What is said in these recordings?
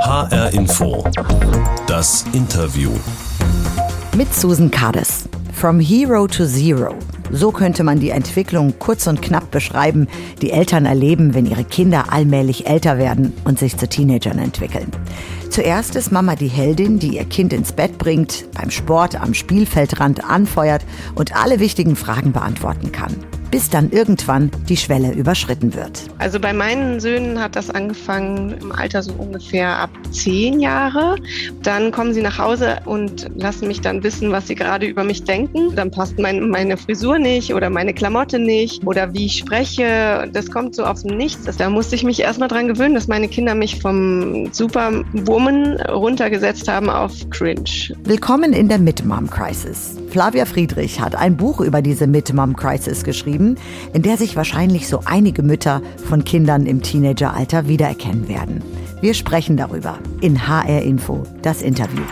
HR Info. Das Interview. Mit Susan Cades. From Hero to Zero. So könnte man die Entwicklung kurz und knapp beschreiben, die Eltern erleben, wenn ihre Kinder allmählich älter werden und sich zu Teenagern entwickeln. Zuerst ist Mama die Heldin, die ihr Kind ins Bett bringt, beim Sport am Spielfeldrand anfeuert und alle wichtigen Fragen beantworten kann bis dann irgendwann die Schwelle überschritten wird. Also bei meinen Söhnen hat das angefangen im Alter so ungefähr ab zehn Jahre. Dann kommen sie nach Hause und lassen mich dann wissen, was sie gerade über mich denken. Dann passt mein, meine Frisur nicht oder meine Klamotte nicht oder wie ich spreche. Das kommt so aus dem Nichts. Da musste ich mich erstmal dran gewöhnen, dass meine Kinder mich vom Superwoman runtergesetzt haben auf Cringe. Willkommen in der Mid-Mom Crisis. Flavia Friedrich hat ein Buch über diese Mid-Mom Crisis geschrieben, in der sich wahrscheinlich so einige Mütter von Kindern im Teenageralter wiedererkennen werden. Wir sprechen darüber in HR Info, das Interview.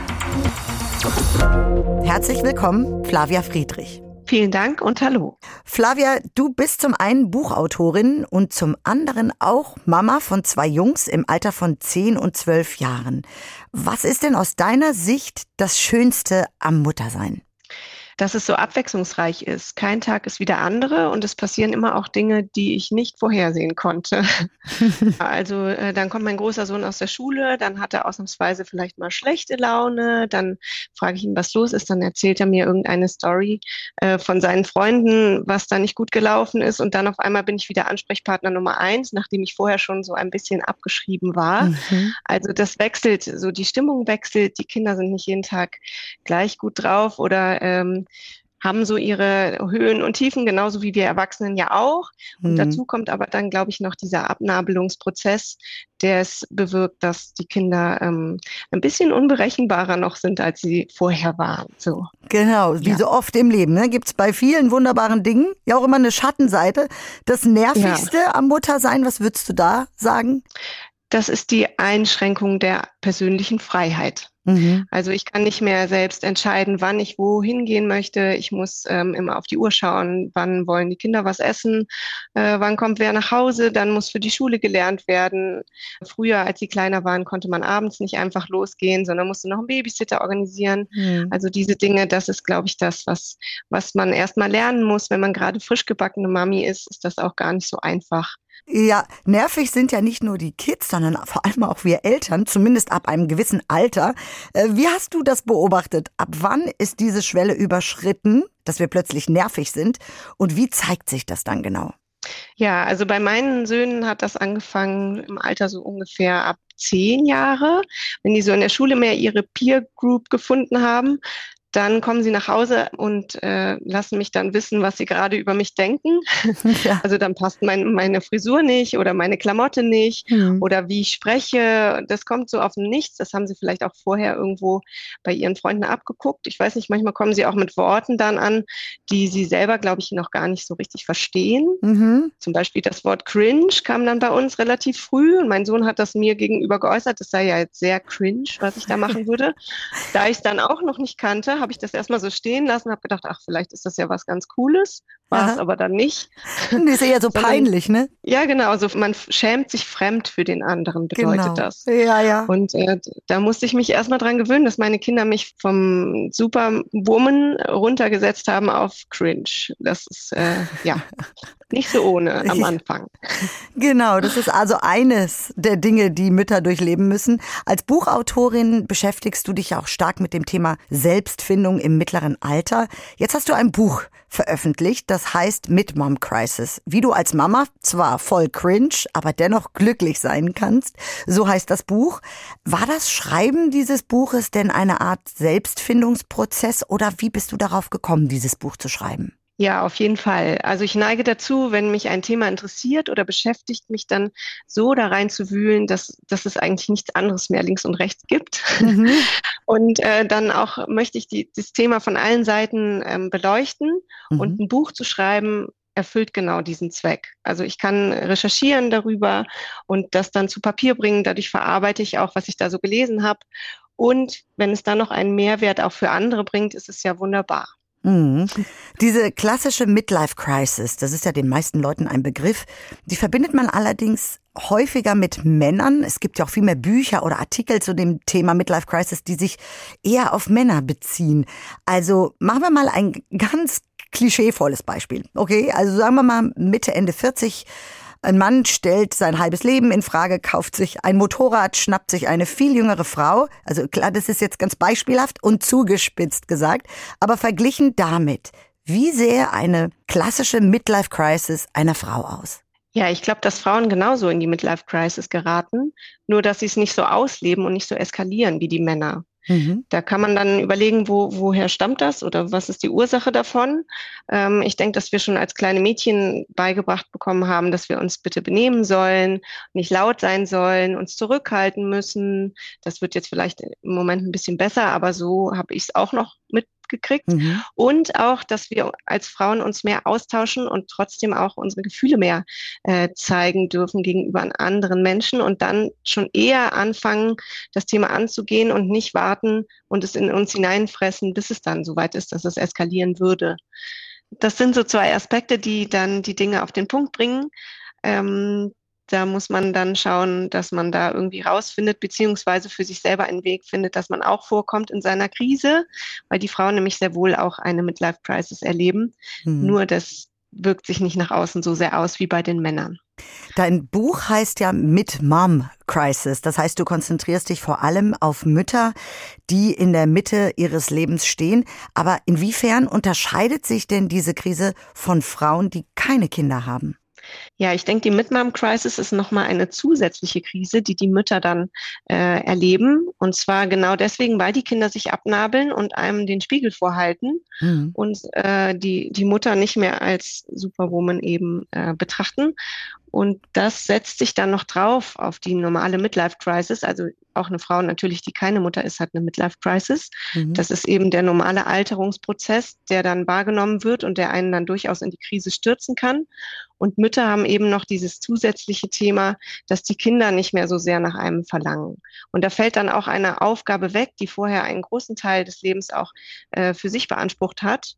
Herzlich willkommen, Flavia Friedrich. Vielen Dank und hallo. Flavia, du bist zum einen Buchautorin und zum anderen auch Mama von zwei Jungs im Alter von 10 und 12 Jahren. Was ist denn aus deiner Sicht das Schönste am Muttersein? Dass es so abwechslungsreich ist. Kein Tag ist wie der andere und es passieren immer auch Dinge, die ich nicht vorhersehen konnte. also äh, dann kommt mein großer Sohn aus der Schule, dann hat er ausnahmsweise vielleicht mal schlechte Laune, dann frage ich ihn, was los ist, dann erzählt er mir irgendeine Story äh, von seinen Freunden, was da nicht gut gelaufen ist und dann auf einmal bin ich wieder Ansprechpartner Nummer eins, nachdem ich vorher schon so ein bisschen abgeschrieben war. Mhm. Also das wechselt, so die Stimmung wechselt, die Kinder sind nicht jeden Tag gleich gut drauf oder ähm, haben so ihre Höhen und Tiefen, genauso wie wir Erwachsenen ja auch. Und mhm. dazu kommt aber dann, glaube ich, noch dieser Abnabelungsprozess, der es bewirkt, dass die Kinder ähm, ein bisschen unberechenbarer noch sind, als sie vorher waren. So. Genau, wie ja. so oft im Leben. Ne? Gibt es bei vielen wunderbaren Dingen ja auch immer eine Schattenseite. Das Nervigste ja. am Muttersein, was würdest du da sagen? Das ist die Einschränkung der persönlichen Freiheit. Mhm. Also ich kann nicht mehr selbst entscheiden, wann ich wohin gehen möchte. Ich muss ähm, immer auf die Uhr schauen, wann wollen die Kinder was essen, äh, wann kommt wer nach Hause, dann muss für die Schule gelernt werden. Früher, als sie kleiner waren, konnte man abends nicht einfach losgehen, sondern musste noch einen Babysitter organisieren. Mhm. Also diese Dinge, das ist, glaube ich, das, was, was man erstmal lernen muss. Wenn man gerade frisch gebackene Mami ist, ist das auch gar nicht so einfach. Ja, nervig sind ja nicht nur die Kids, sondern vor allem auch wir Eltern, zumindest ab einem gewissen Alter. Äh, wie hast du das beobachtet? Ab wann ist diese Schwelle überschritten, dass wir plötzlich nervig sind? Und wie zeigt sich das dann genau? Ja, also bei meinen Söhnen hat das angefangen im Alter so ungefähr ab zehn Jahre, wenn die so in der Schule mehr ihre Peer Group gefunden haben, dann kommen sie nach Hause und äh, lassen mich dann wissen, was sie gerade über mich denken. Ja. Also dann passt mein, meine Frisur nicht oder meine Klamotte nicht mhm. oder wie ich spreche. Das kommt so auf Nichts. Das haben sie vielleicht auch vorher irgendwo bei ihren Freunden abgeguckt. Ich weiß nicht, manchmal kommen sie auch mit Worten dann an, die sie selber, glaube ich, noch gar nicht so richtig verstehen. Mhm. Zum Beispiel das Wort cringe kam dann bei uns relativ früh und mein Sohn hat das mir gegenüber geäußert. Das sei ja jetzt sehr cringe, was ich da machen würde. da ich es dann auch noch nicht kannte, habe ich das erstmal so stehen lassen, habe gedacht, ach, vielleicht ist das ja was ganz Cooles, war es aber dann nicht. Das ist ja so peinlich, ne? Ja, genau, also man schämt sich fremd für den anderen, bedeutet genau. das. Ja, ja. Und äh, da musste ich mich erstmal dran gewöhnen, dass meine Kinder mich vom Superwoman runtergesetzt haben auf Cringe. Das ist, äh, ja, nicht so ohne am Anfang. Genau, das ist also eines der Dinge, die Mütter durchleben müssen. Als Buchautorin beschäftigst du dich auch stark mit dem Thema Selbstfindung im mittleren Alter. Jetzt hast du ein Buch veröffentlicht, das heißt Mid-Mom Crisis. Wie du als Mama zwar voll cringe, aber dennoch glücklich sein kannst. So heißt das Buch. War das Schreiben dieses Buches denn eine Art Selbstfindungsprozess oder wie bist du darauf gekommen, dieses Buch zu schreiben? Ja, auf jeden Fall. Also ich neige dazu, wenn mich ein Thema interessiert oder beschäftigt, mich dann so da rein zu wühlen, dass, dass es eigentlich nichts anderes mehr links und rechts gibt. Mhm. Und äh, dann auch möchte ich die, das Thema von allen Seiten ähm, beleuchten mhm. und ein Buch zu schreiben, erfüllt genau diesen Zweck. Also ich kann recherchieren darüber und das dann zu Papier bringen. Dadurch verarbeite ich auch, was ich da so gelesen habe. Und wenn es dann noch einen Mehrwert auch für andere bringt, ist es ja wunderbar. Mhm. Diese klassische Midlife Crisis, das ist ja den meisten Leuten ein Begriff, die verbindet man allerdings häufiger mit Männern. Es gibt ja auch viel mehr Bücher oder Artikel zu dem Thema Midlife Crisis, die sich eher auf Männer beziehen. Also machen wir mal ein ganz klischeevolles Beispiel. Okay, also sagen wir mal Mitte, Ende 40 ein Mann stellt sein halbes Leben in Frage, kauft sich ein Motorrad, schnappt sich eine viel jüngere Frau. Also klar, das ist jetzt ganz beispielhaft und zugespitzt gesagt. Aber verglichen damit, wie sähe eine klassische Midlife Crisis einer Frau aus? Ja, ich glaube, dass Frauen genauso in die Midlife Crisis geraten, nur dass sie es nicht so ausleben und nicht so eskalieren wie die Männer. Mhm. Da kann man dann überlegen, wo, woher stammt das oder was ist die Ursache davon. Ähm, ich denke, dass wir schon als kleine Mädchen beigebracht bekommen haben, dass wir uns bitte benehmen sollen, nicht laut sein sollen, uns zurückhalten müssen. Das wird jetzt vielleicht im Moment ein bisschen besser, aber so habe ich es auch noch mit gekriegt. Mhm. Und auch, dass wir als Frauen uns mehr austauschen und trotzdem auch unsere Gefühle mehr äh, zeigen dürfen gegenüber anderen Menschen und dann schon eher anfangen, das Thema anzugehen und nicht warten und es in uns hineinfressen, bis es dann soweit ist, dass es eskalieren würde. Das sind so zwei Aspekte, die dann die Dinge auf den Punkt bringen. Ähm, da muss man dann schauen, dass man da irgendwie rausfindet, beziehungsweise für sich selber einen Weg findet, dass man auch vorkommt in seiner Krise, weil die Frauen nämlich sehr wohl auch eine Midlife Crisis erleben. Mhm. Nur das wirkt sich nicht nach außen so sehr aus wie bei den Männern. Dein Buch heißt ja Mid-Mom Crisis. Das heißt, du konzentrierst dich vor allem auf Mütter, die in der Mitte ihres Lebens stehen. Aber inwiefern unterscheidet sich denn diese Krise von Frauen, die keine Kinder haben? Ja, ich denke, die Mid-Mom-Crisis ist nochmal eine zusätzliche Krise, die die Mütter dann äh, erleben. Und zwar genau deswegen, weil die Kinder sich abnabeln und einem den Spiegel vorhalten mhm. und äh, die, die Mutter nicht mehr als Superwoman eben äh, betrachten. Und das setzt sich dann noch drauf auf die normale Midlife-Crisis. Also auch eine Frau natürlich, die keine Mutter ist, hat eine Midlife-Crisis. Mhm. Das ist eben der normale Alterungsprozess, der dann wahrgenommen wird und der einen dann durchaus in die Krise stürzen kann. Und Mütter haben eben noch dieses zusätzliche Thema, dass die Kinder nicht mehr so sehr nach einem verlangen. Und da fällt dann auch eine Aufgabe weg, die vorher einen großen Teil des Lebens auch äh, für sich beansprucht hat.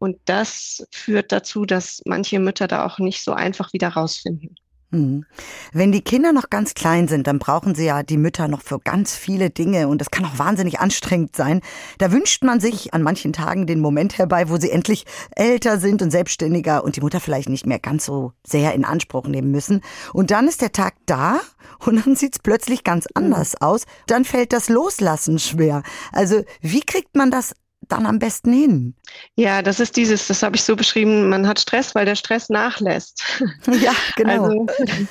Und das führt dazu, dass manche Mütter da auch nicht so einfach wieder rausfinden. Hm. Wenn die Kinder noch ganz klein sind, dann brauchen sie ja die Mütter noch für ganz viele Dinge und das kann auch wahnsinnig anstrengend sein. Da wünscht man sich an manchen Tagen den Moment herbei, wo sie endlich älter sind und selbstständiger und die Mutter vielleicht nicht mehr ganz so sehr in Anspruch nehmen müssen. Und dann ist der Tag da und dann sieht's plötzlich ganz anders aus. Dann fällt das Loslassen schwer. Also wie kriegt man das dann am besten hin? Ja, das ist dieses, das habe ich so beschrieben, man hat Stress, weil der Stress nachlässt. Ja, genau. Also,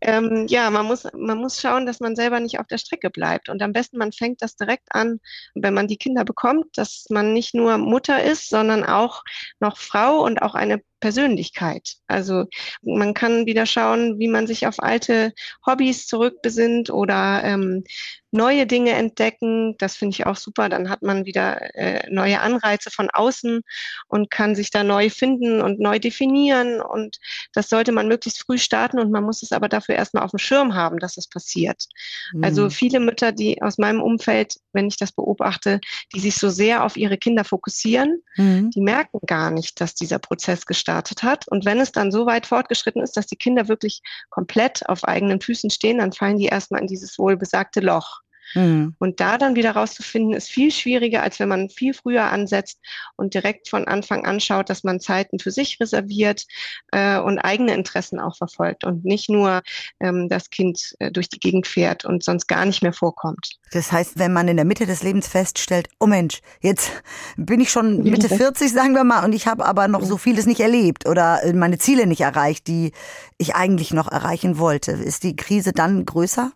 ähm, ja, man muss, man muss schauen, dass man selber nicht auf der Strecke bleibt. Und am besten, man fängt das direkt an, wenn man die Kinder bekommt, dass man nicht nur Mutter ist, sondern auch noch Frau und auch eine Persönlichkeit. Also man kann wieder schauen, wie man sich auf alte Hobbys zurückbesinnt oder ähm, neue Dinge entdecken. Das finde ich auch super. Dann hat man wieder äh, neue Anreize von außen und kann sich da neu finden und neu definieren. Und das sollte man möglichst früh starten und man muss es aber dafür erstmal auf dem Schirm haben, dass es passiert. Mhm. Also viele Mütter, die aus meinem Umfeld, wenn ich das beobachte, die sich so sehr auf ihre Kinder fokussieren, mhm. die merken gar nicht, dass dieser Prozess gestartet gestartet hat. Und wenn es dann so weit fortgeschritten ist, dass die Kinder wirklich komplett auf eigenen Füßen stehen, dann fallen die erstmal in dieses wohlbesagte Loch. Mhm. Und da dann wieder rauszufinden, ist viel schwieriger, als wenn man viel früher ansetzt und direkt von Anfang an schaut, dass man Zeiten für sich reserviert äh, und eigene Interessen auch verfolgt und nicht nur ähm, das Kind äh, durch die Gegend fährt und sonst gar nicht mehr vorkommt. Das heißt, wenn man in der Mitte des Lebens feststellt, oh Mensch, jetzt bin ich schon Mitte 40, sagen wir mal, und ich habe aber noch so vieles nicht erlebt oder äh, meine Ziele nicht erreicht, die ich eigentlich noch erreichen wollte. Ist die Krise dann größer?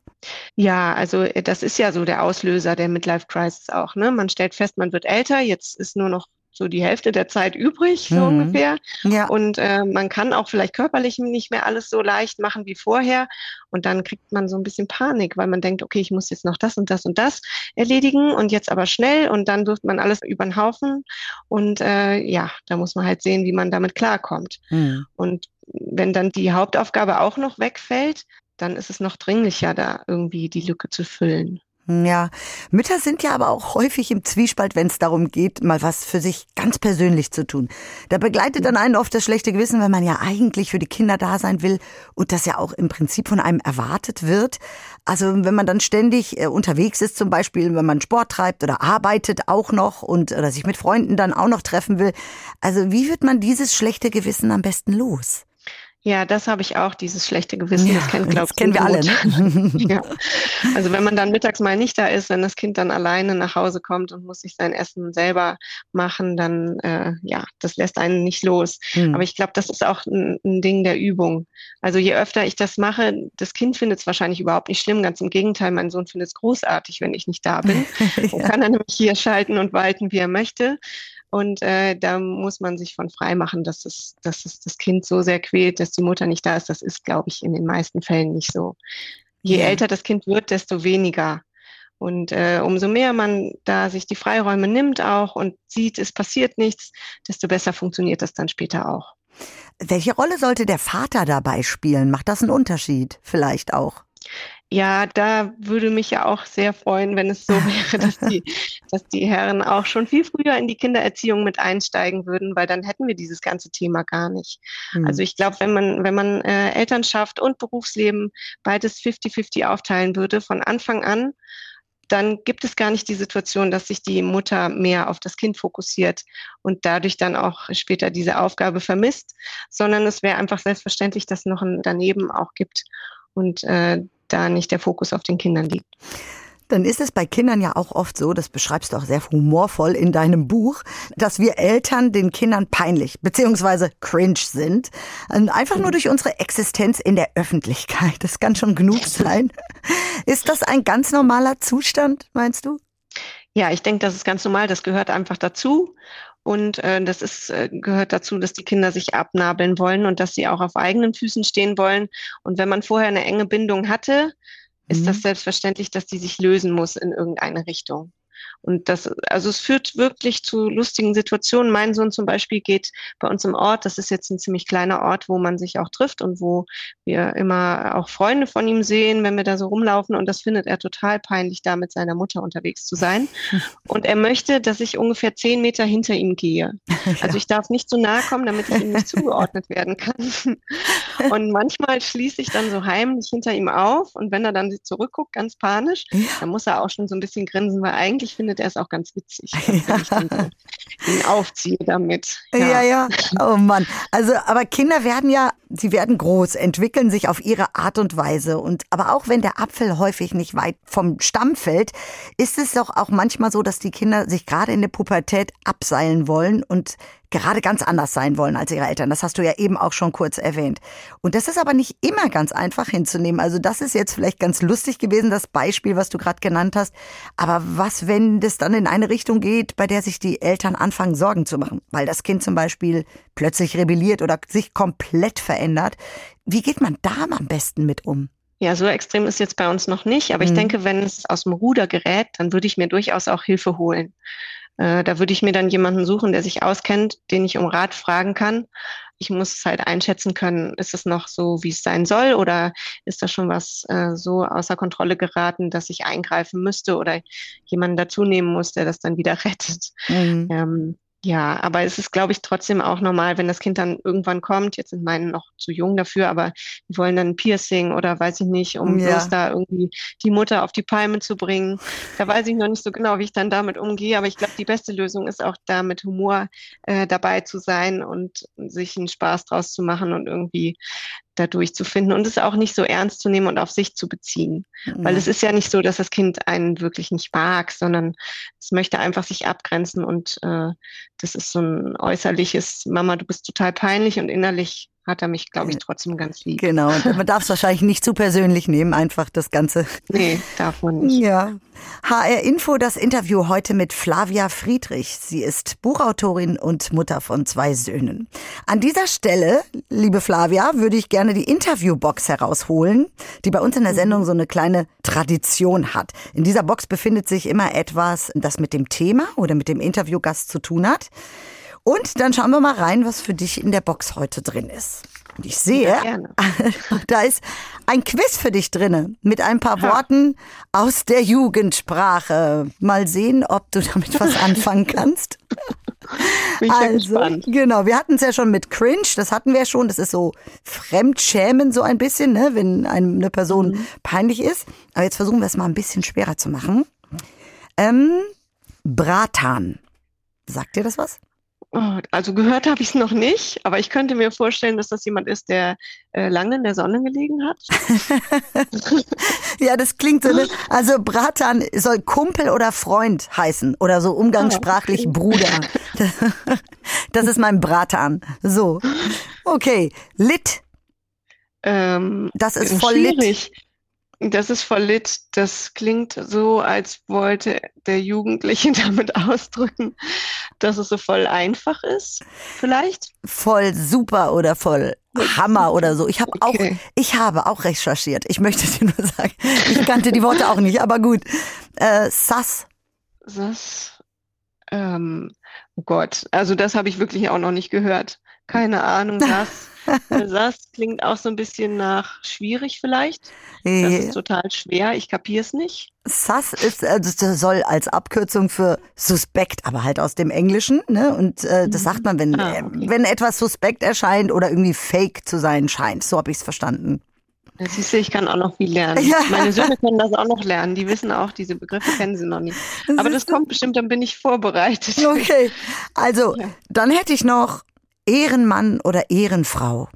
Ja, also äh, das ist ja so der Auslöser der Midlife Crisis auch. Ne? Man stellt fest, man wird älter, jetzt ist nur noch so die Hälfte der Zeit übrig, so mhm. ungefähr. Ja. Und äh, man kann auch vielleicht körperlich nicht mehr alles so leicht machen wie vorher. Und dann kriegt man so ein bisschen Panik, weil man denkt, okay, ich muss jetzt noch das und das und das erledigen und jetzt aber schnell und dann wirft man alles über den Haufen. Und äh, ja, da muss man halt sehen, wie man damit klarkommt. Mhm. Und wenn dann die Hauptaufgabe auch noch wegfällt, dann ist es noch dringlicher, da irgendwie die Lücke zu füllen. Ja, Mütter sind ja aber auch häufig im Zwiespalt, wenn es darum geht, mal was für sich ganz persönlich zu tun. Da begleitet dann einen oft das schlechte Gewissen, weil man ja eigentlich für die Kinder da sein will und das ja auch im Prinzip von einem erwartet wird. Also wenn man dann ständig äh, unterwegs ist, zum Beispiel, wenn man Sport treibt oder arbeitet auch noch und oder sich mit Freunden dann auch noch treffen will. Also wie wird man dieses schlechte Gewissen am besten los? Ja, das habe ich auch, dieses schlechte Gewissen. Ja, das kennt, glaube das kennen wir alle. Ne? ja. Also wenn man dann mittags mal nicht da ist, wenn das Kind dann alleine nach Hause kommt und muss sich sein Essen selber machen, dann äh, ja, das lässt einen nicht los. Hm. Aber ich glaube, das ist auch ein, ein, Ding der Übung. Also je öfter ich das mache, das Kind findet es wahrscheinlich überhaupt nicht schlimm. Ganz im Gegenteil, mein Sohn findet es großartig, wenn ich nicht da bin. ja. Und kann dann nämlich hier schalten und walten, wie er möchte. Und äh, da muss man sich von frei machen, dass es, dass es das Kind so sehr quält, dass die Mutter nicht da ist. Das ist, glaube ich, in den meisten Fällen nicht so. Je ja. älter das Kind wird, desto weniger. Und äh, umso mehr man da sich die Freiräume nimmt auch und sieht, es passiert nichts, desto besser funktioniert das dann später auch. Welche Rolle sollte der Vater dabei spielen? Macht das einen Unterschied vielleicht auch? Ja, da würde mich ja auch sehr freuen, wenn es so wäre, dass die, dass die Herren auch schon viel früher in die Kindererziehung mit einsteigen würden, weil dann hätten wir dieses ganze Thema gar nicht. Mhm. Also ich glaube, wenn man, wenn man äh, Elternschaft und Berufsleben beides 50-50 aufteilen würde von Anfang an, dann gibt es gar nicht die Situation, dass sich die Mutter mehr auf das Kind fokussiert und dadurch dann auch später diese Aufgabe vermisst, sondern es wäre einfach selbstverständlich, dass es noch ein daneben auch gibt. Und äh, da nicht der Fokus auf den Kindern liegt. Dann ist es bei Kindern ja auch oft so, das beschreibst du auch sehr humorvoll in deinem Buch, dass wir Eltern den Kindern peinlich bzw. cringe sind. Einfach nur durch unsere Existenz in der Öffentlichkeit. Das kann schon genug sein. Ist das ein ganz normaler Zustand, meinst du? Ja, ich denke, das ist ganz normal. Das gehört einfach dazu. Und äh, das ist, äh, gehört dazu, dass die Kinder sich abnabeln wollen und dass sie auch auf eigenen Füßen stehen wollen. Und wenn man vorher eine enge Bindung hatte, ist mhm. das selbstverständlich, dass die sich lösen muss in irgendeine Richtung. Und das, also es führt wirklich zu lustigen Situationen. Mein Sohn zum Beispiel geht bei uns im Ort, das ist jetzt ein ziemlich kleiner Ort, wo man sich auch trifft und wo wir immer auch Freunde von ihm sehen, wenn wir da so rumlaufen. Und das findet er total peinlich, da mit seiner Mutter unterwegs zu sein. Und er möchte, dass ich ungefähr zehn Meter hinter ihm gehe. Also ich darf nicht so nahe kommen, damit ich ihm nicht zugeordnet werden kann. Und manchmal schließe ich dann so heimlich hinter ihm auf. Und wenn er dann zurückguckt, ganz panisch, dann muss er auch schon so ein bisschen grinsen, weil eigentlich findet er es auch ganz witzig, wenn ich dann so ihn aufziehe damit. Ja. ja, ja. Oh Mann. Also, aber Kinder werden ja, sie werden groß, entwickeln sich auf ihre Art und Weise. Und aber auch wenn der Apfel häufig nicht weit vom Stamm fällt, ist es doch auch manchmal so, dass die Kinder sich gerade in der Pubertät abseilen wollen und gerade ganz anders sein wollen als ihre Eltern. Das hast du ja eben auch schon kurz erwähnt. Und das ist aber nicht immer ganz einfach hinzunehmen. Also das ist jetzt vielleicht ganz lustig gewesen, das Beispiel, was du gerade genannt hast. Aber was, wenn das dann in eine Richtung geht, bei der sich die Eltern anfangen, Sorgen zu machen? Weil das Kind zum Beispiel plötzlich rebelliert oder sich komplett verändert. Wie geht man da am besten mit um? Ja, so extrem ist jetzt bei uns noch nicht, aber mhm. ich denke, wenn es aus dem Ruder gerät, dann würde ich mir durchaus auch Hilfe holen. Äh, da würde ich mir dann jemanden suchen, der sich auskennt, den ich um Rat fragen kann. Ich muss es halt einschätzen können, ist es noch so, wie es sein soll, oder ist da schon was äh, so außer Kontrolle geraten, dass ich eingreifen müsste oder jemanden dazu nehmen muss, der das dann wieder rettet. Mhm. Ähm, ja, aber es ist, glaube ich, trotzdem auch normal, wenn das Kind dann irgendwann kommt. Jetzt sind meine noch zu jung dafür, aber die wollen dann ein Piercing oder weiß ich nicht, um ja. bloß da irgendwie die Mutter auf die Palme zu bringen. Da weiß ich noch nicht so genau, wie ich dann damit umgehe, aber ich glaube, die beste Lösung ist auch da mit Humor äh, dabei zu sein und sich einen Spaß draus zu machen und irgendwie da durchzufinden und es auch nicht so ernst zu nehmen und auf sich zu beziehen. Ja. Weil es ist ja nicht so, dass das Kind einen wirklich nicht mag, sondern es möchte einfach sich abgrenzen und äh, das ist so ein äußerliches, Mama, du bist total peinlich und innerlich hat er mich, glaube ich, trotzdem ganz lieb. Genau, man darf es wahrscheinlich nicht zu persönlich nehmen, einfach das Ganze. Nee, darf man nicht. Ja. HR Info, das Interview heute mit Flavia Friedrich. Sie ist Buchautorin und Mutter von zwei Söhnen. An dieser Stelle, liebe Flavia, würde ich gerne die Interviewbox herausholen, die bei uns in der Sendung so eine kleine Tradition hat. In dieser Box befindet sich immer etwas, das mit dem Thema oder mit dem Interviewgast zu tun hat. Und dann schauen wir mal rein, was für dich in der Box heute drin ist. Und ich sehe, Ja, da ist ein Quiz für dich drinne mit ein paar Ja. Worten aus der Jugendsprache. Mal sehen, ob du damit was anfangen kannst. Bin ich ja Also, gespannt. genau, wir hatten es ja schon mit Cringe, das hatten wir schon, das ist so Fremdschämen so ein bisschen, ne, wenn eine Person Mhm. peinlich ist. Aber jetzt versuchen wir es mal ein bisschen schwerer zu machen. Ähm, Bratan. Sagt dir das was? Oh, Also gehört habe ich es noch nicht, aber ich könnte mir vorstellen, dass das jemand ist, der äh, lange in der Sonne gelegen hat. Ja, das klingt so, ne? Also Bratan soll Kumpel oder Freund heißen oder so umgangssprachlich Ah. Bruder. Das ist mein Bratan. So. Okay. Lit. Ähm, Das ist voll lit. Das ist voll lit. Das klingt so, als wollte der Jugendliche damit ausdrücken, dass es so voll einfach ist. Vielleicht? Voll super oder voll Hammer oder so. Ich habe auch, Okay. ich habe auch recherchiert. Ich möchte dir nur sagen, ich kannte die Worte auch nicht, aber gut. Äh, Sass. Das, ähm, oh Gott, also das habe ich wirklich auch noch nicht gehört. Keine Ahnung, das. Äh, Das klingt auch so ein bisschen nach schwierig vielleicht. Das Äh, ist total schwer. Ich kapiere es nicht. Sass ist, also soll als Abkürzung für suspekt, aber halt aus dem Englischen, ne? Und äh, das sagt man, wenn, Ah, äh, okay. wenn etwas suspekt erscheint oder irgendwie fake zu sein scheint. So habe ich es verstanden. Siehst du, ich kann auch noch viel lernen. Ja. Meine Söhne können das auch noch lernen. Die wissen auch, diese Begriffe kennen sie noch nicht. Aber das kommt bestimmt, dann bin ich vorbereitet. Okay, also Ja. dann hätte ich noch Ehrenmann oder Ehrenfrau.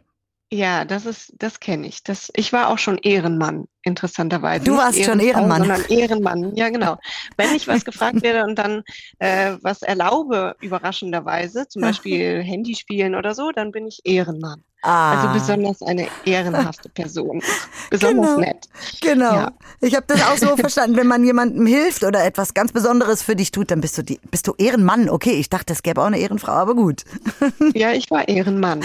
Ja, das ist, das kenne ich. Das, ich war auch schon Ehrenmann, interessanterweise. Du warst schon Ehrenfrau, Ehrenmann. Sondern Ehrenmann, ja genau. Wenn ich was gefragt werde und dann äh, was erlaube, überraschenderweise, zum Beispiel Handy spielen oder so, dann bin ich Ehrenmann. Also Ah, besonders eine ehrenhafte Person. Besonders Genau. nett. genau. ja. Ich habe das auch so verstanden, wenn man jemandem hilft oder etwas ganz Besonderes für dich tut, dann bist du die, bist du Ehrenmann. Okay, ich dachte, es gäbe auch eine Ehrenfrau, aber gut. Ja, ich war Ehrenmann.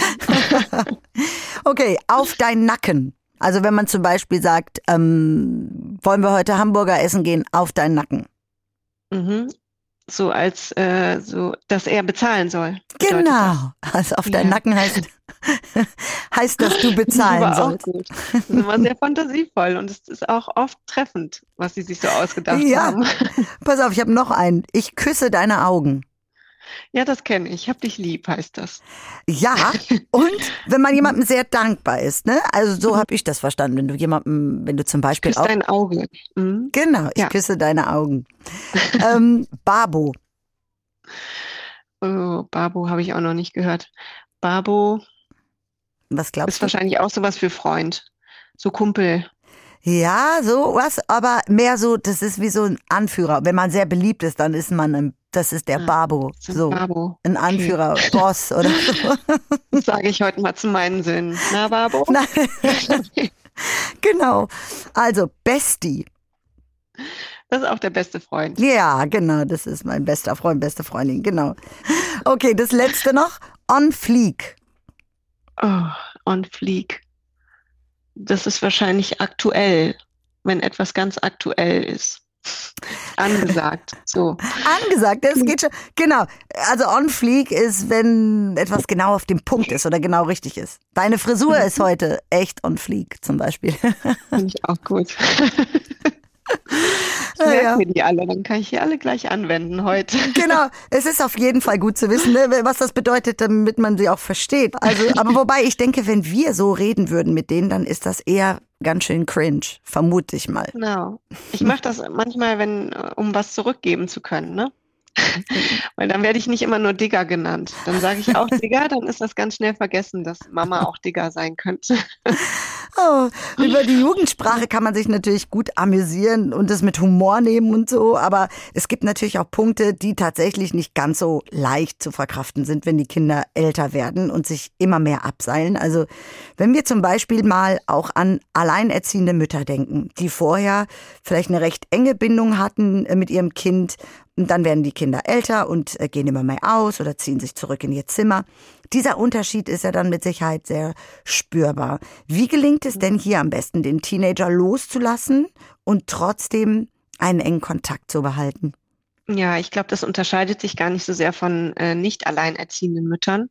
Okay, auf deinen Nacken. Also wenn man zum Beispiel sagt, ähm, wollen wir heute Hamburger essen gehen, auf deinen Nacken. Mhm. So als äh, so, dass er bezahlen soll. Genau. Also auf deinen Ja. Nacken heißt, heißt, dass du bezahlen Das sollst. gut. Das ist immer sehr fantasievoll und es ist auch oft treffend, was sie sich so ausgedacht Ja. haben. Pass auf, ich habe noch einen. Ich küsse deine Augen. Ja, das kenne ich. Hab dich lieb, heißt das. Ja, und wenn man jemandem sehr dankbar ist, ne? Also so habe ich das verstanden, wenn du jemandem, wenn du zum Beispiel Küss auch, dein Auge. Mhm. genau, ich Ja. küsse deine Augen. ähm, Babo, Oh, Babo habe ich auch noch nicht gehört. Babo was ist glaubst du? wahrscheinlich auch sowas für Freund. So Kumpel. Ja, so was, aber mehr so, das ist wie so ein Anführer. Wenn man sehr beliebt ist, dann ist man, ein, das ist der Ah, Babo, So so Babo. ein Anführer, Boss oder so. Das sage ich heute mal zu meinen Söhnen. Na, Babo? Nein. genau. Also Bestie. Das ist auch der beste Freund. Ja, genau, das ist mein bester Freund, beste Freundin, genau. Okay, das letzte noch. On Fleek. Oh, on fleek. Das ist wahrscheinlich aktuell, wenn etwas ganz aktuell ist. Angesagt. So. Angesagt, es geht schon. Genau. Also on fleek ist, wenn etwas genau auf dem Punkt ist oder genau richtig ist. Deine Frisur ist heute echt on fleek zum Beispiel. Finde ich auch gut. Ich merke ja. mir die alle, dann kann ich die alle gleich anwenden heute. Genau, es ist auf jeden Fall gut zu wissen, ne, was das bedeutet, damit man sie auch versteht. Also, aber wobei ich denke, wenn wir so reden würden mit denen, dann ist das eher ganz schön cringe, vermute ich mal. Genau. Ich mache das manchmal, wenn, äh, um was zurückgeben zu können, ne? Weil dann werde ich nicht immer nur Digger genannt. Dann sage ich auch Digger, dann ist das ganz schnell vergessen, dass Mama auch Digger sein könnte. Oh, über die Jugendsprache kann man sich natürlich gut amüsieren und es mit Humor nehmen und so, aber es gibt natürlich auch Punkte, die tatsächlich nicht ganz so leicht zu verkraften sind, wenn die Kinder älter werden und sich immer mehr abseilen. Also wenn wir zum Beispiel mal auch an alleinerziehende Mütter denken, die vorher vielleicht eine recht enge Bindung hatten äh, mit ihrem Kind und dann werden die Kinder älter und äh, gehen immer mehr aus oder ziehen sich zurück in ihr Zimmer. Dieser Unterschied ist ja dann mit Sicherheit sehr spürbar. Wie gelingt es denn hier am besten, den Teenager loszulassen und trotzdem einen engen Kontakt zu behalten? Ja, ich glaube, das unterscheidet sich gar nicht so sehr von äh, nicht alleinerziehenden Müttern.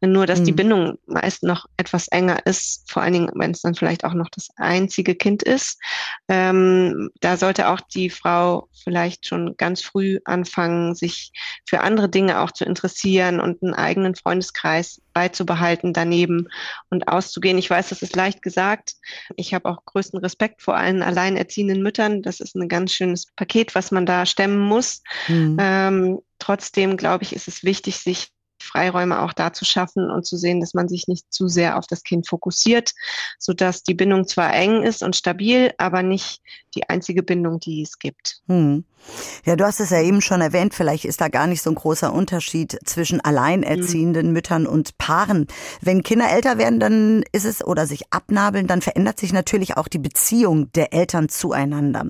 Nur, dass mhm. die Bindung meist noch etwas enger ist, vor allen Dingen, wenn es dann vielleicht auch noch das einzige Kind ist. Ähm, da sollte auch die Frau vielleicht schon ganz früh anfangen, sich für andere Dinge auch zu interessieren und einen eigenen Freundeskreis beizubehalten daneben und auszugehen. Ich weiß, das ist leicht gesagt. Ich habe auch größten Respekt vor allen alleinerziehenden Müttern. Das ist ein ganz schönes Paket, was man da stemmen muss. Mhm. Ähm, trotzdem, glaube ich, ist es wichtig, sich Freiräume auch da zu schaffen und zu sehen, dass man sich nicht zu sehr auf das Kind fokussiert, so dass die Bindung zwar eng ist und stabil, aber nicht die einzige Bindung, die es gibt. Hm. Ja, du hast es ja eben schon erwähnt, vielleicht ist da gar nicht so ein großer Unterschied zwischen alleinerziehenden mhm. Müttern und Paaren. Wenn Kinder älter werden, dann ist es oder sich abnabeln, dann verändert sich natürlich auch die Beziehung der Eltern zueinander.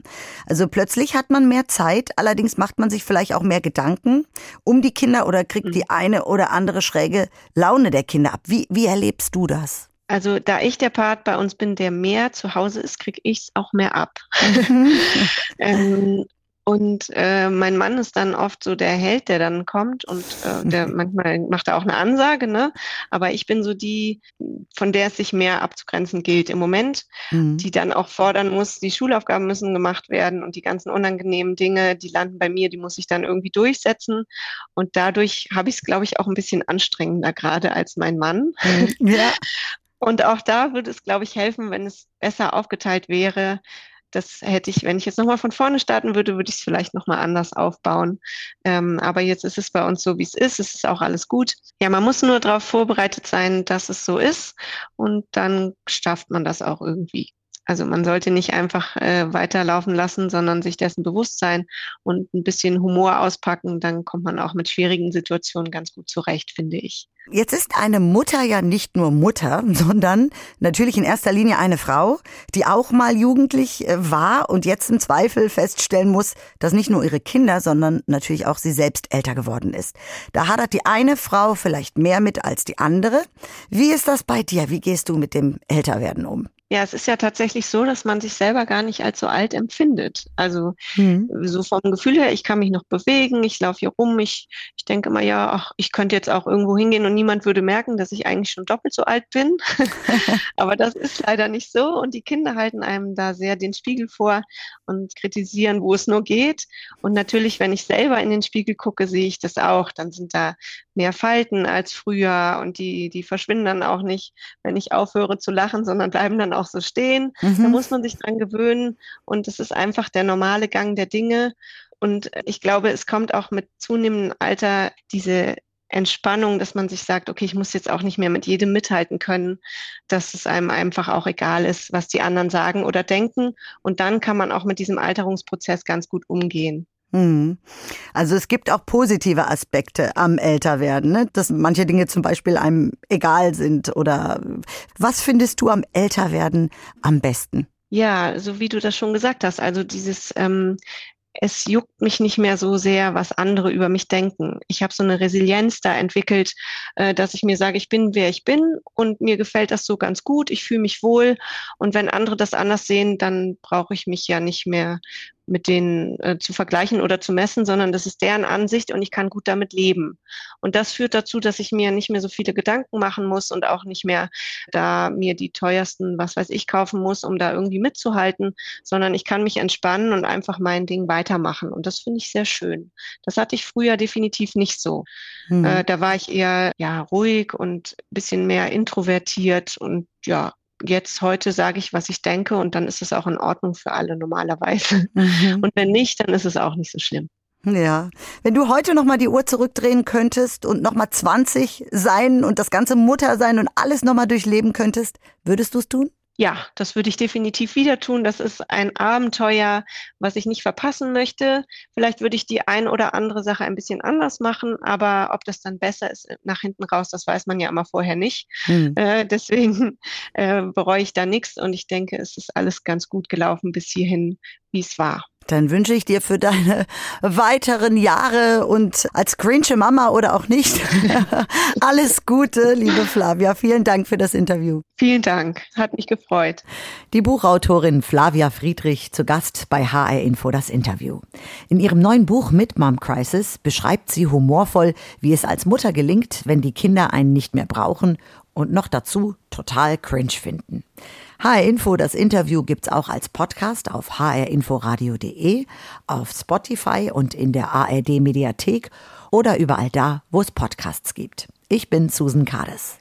Also plötzlich hat man mehr Zeit, allerdings macht man sich vielleicht auch mehr Gedanken um die Kinder oder kriegt mhm. die eine oder andere schräge Laune der Kinder ab. Wie, wie erlebst du das? Also da ich der Part bei uns bin, der mehr zu Hause ist, kriege ich es auch mehr ab. Mhm. ähm, und äh, mein Mann ist dann oft so der Held, der dann kommt und äh, der manchmal macht er auch eine Ansage, ne? Aber ich bin so die, von der es sich mehr abzugrenzen gilt im Moment, mhm. die dann auch fordern muss, die Schulaufgaben müssen gemacht werden und die ganzen unangenehmen Dinge, die landen bei mir, die muss ich dann irgendwie durchsetzen. Und dadurch habe ich es, glaube ich, auch ein bisschen anstrengender gerade als mein Mann. Mhm. Ja. Und auch da würde es, glaube ich, helfen, wenn es besser aufgeteilt wäre, das hätte ich, wenn ich jetzt nochmal von vorne starten würde, würde ich es vielleicht nochmal anders aufbauen. Ähm, aber jetzt ist es bei uns so, wie es ist. Es ist auch alles gut. Ja, man muss nur darauf vorbereitet sein, dass es so ist. Und dann schafft man das auch irgendwie. Also man sollte nicht einfach äh, weiterlaufen lassen, sondern sich dessen bewusst sein und ein bisschen Humor auspacken. Dann kommt man auch mit schwierigen Situationen ganz gut zurecht, finde ich. Jetzt ist eine Mutter ja nicht nur Mutter, sondern natürlich in erster Linie eine Frau, die auch mal jugendlich äh, war und jetzt im Zweifel feststellen muss, dass nicht nur ihre Kinder, sondern natürlich auch sie selbst älter geworden ist. Da hadert die eine Frau vielleicht mehr mit als die andere. Wie ist das bei dir? Wie gehst du mit dem Älterwerden um? Ja, es ist ja tatsächlich so, dass man sich selber gar nicht als so alt empfindet. Also mhm. so vom Gefühl her, ich kann mich noch bewegen, ich laufe hier rum, ich, ich denke immer, ja, ach, ich könnte jetzt auch irgendwo hingehen und niemand würde merken, dass ich eigentlich schon doppelt so alt bin. Aber das ist leider nicht so und die Kinder halten einem da sehr den Spiegel vor und kritisieren, wo es nur geht. Und natürlich, wenn ich selber in den Spiegel gucke, sehe ich das auch. Dann sind da mehr Falten als früher und die, die verschwinden dann auch nicht, wenn ich aufhöre zu lachen, sondern bleiben dann auch so stehen. Mhm. Da muss man sich dran gewöhnen und es ist einfach der normale Gang der Dinge. Und ich glaube, es kommt auch mit zunehmendem Alter diese Entspannung, dass man sich sagt, okay, ich muss jetzt auch nicht mehr mit jedem mithalten können, dass es einem einfach auch egal ist, was die anderen sagen oder denken. Und dann kann man auch mit diesem Alterungsprozess ganz gut umgehen. Hm. Also es gibt auch positive Aspekte am Älterwerden, ne? dass manche Dinge zum Beispiel einem egal sind oder was findest du am Älterwerden am besten? Ja, so wie du das schon gesagt hast, also dieses ähm, es juckt mich nicht mehr so sehr, was andere über mich denken. Ich habe so eine Resilienz da entwickelt, äh, dass ich mir sage, ich bin, wer ich bin und mir gefällt das so ganz gut, ich fühle mich wohl und wenn andere das anders sehen, dann brauche ich mich ja nicht mehr mit denen äh, zu vergleichen oder zu messen, sondern das ist deren Ansicht und ich kann gut damit leben. Und das führt dazu, dass ich mir nicht mehr so viele Gedanken machen muss und auch nicht mehr da mir die teuersten, was weiß ich, kaufen muss, um da irgendwie mitzuhalten, sondern ich kann mich entspannen und einfach mein Ding weitermachen. Und das finde ich sehr schön. Das hatte ich früher definitiv nicht so. Mhm. Äh, da war ich eher ja ruhig und bisschen mehr introvertiert und ja, jetzt heute sage ich, was ich denke und dann ist es auch in Ordnung für alle normalerweise. Mhm. Und wenn nicht, dann ist es auch nicht so schlimm. Ja, wenn du heute noch mal die Uhr zurückdrehen könntest und noch mal 20 sein und das ganze Mutter sein und alles noch mal durchleben könntest, würdest du es tun? Ja, das würde ich definitiv wieder tun. Das ist ein Abenteuer, was ich nicht verpassen möchte. Vielleicht würde ich die ein oder andere Sache ein bisschen anders machen, aber ob das dann besser ist nach hinten raus, das weiß man ja immer vorher nicht. Hm. Äh, deswegen äh, bereue ich da nichts und ich denke, es ist alles ganz gut gelaufen bis hierhin, wie es war. Dann wünsche ich dir für deine weiteren Jahre und als cringe Mama oder auch nicht alles Gute, liebe Flavia. Vielen Dank für das Interview. Vielen Dank. Hat mich gefreut. Die Buchautorin Flavia Friedrich zu Gast bei HR Info das Interview. In ihrem neuen Buch Mit Mom Crisis beschreibt sie humorvoll, wie es als Mutter gelingt, wenn die Kinder einen nicht mehr brauchen und noch dazu total cringe finden. HR Info, das Interview gibt's auch als Podcast auf hrinforadio.de, auf Spotify und in der ARD Mediathek oder überall da, wo es Podcasts gibt. Ich bin Susan Kades.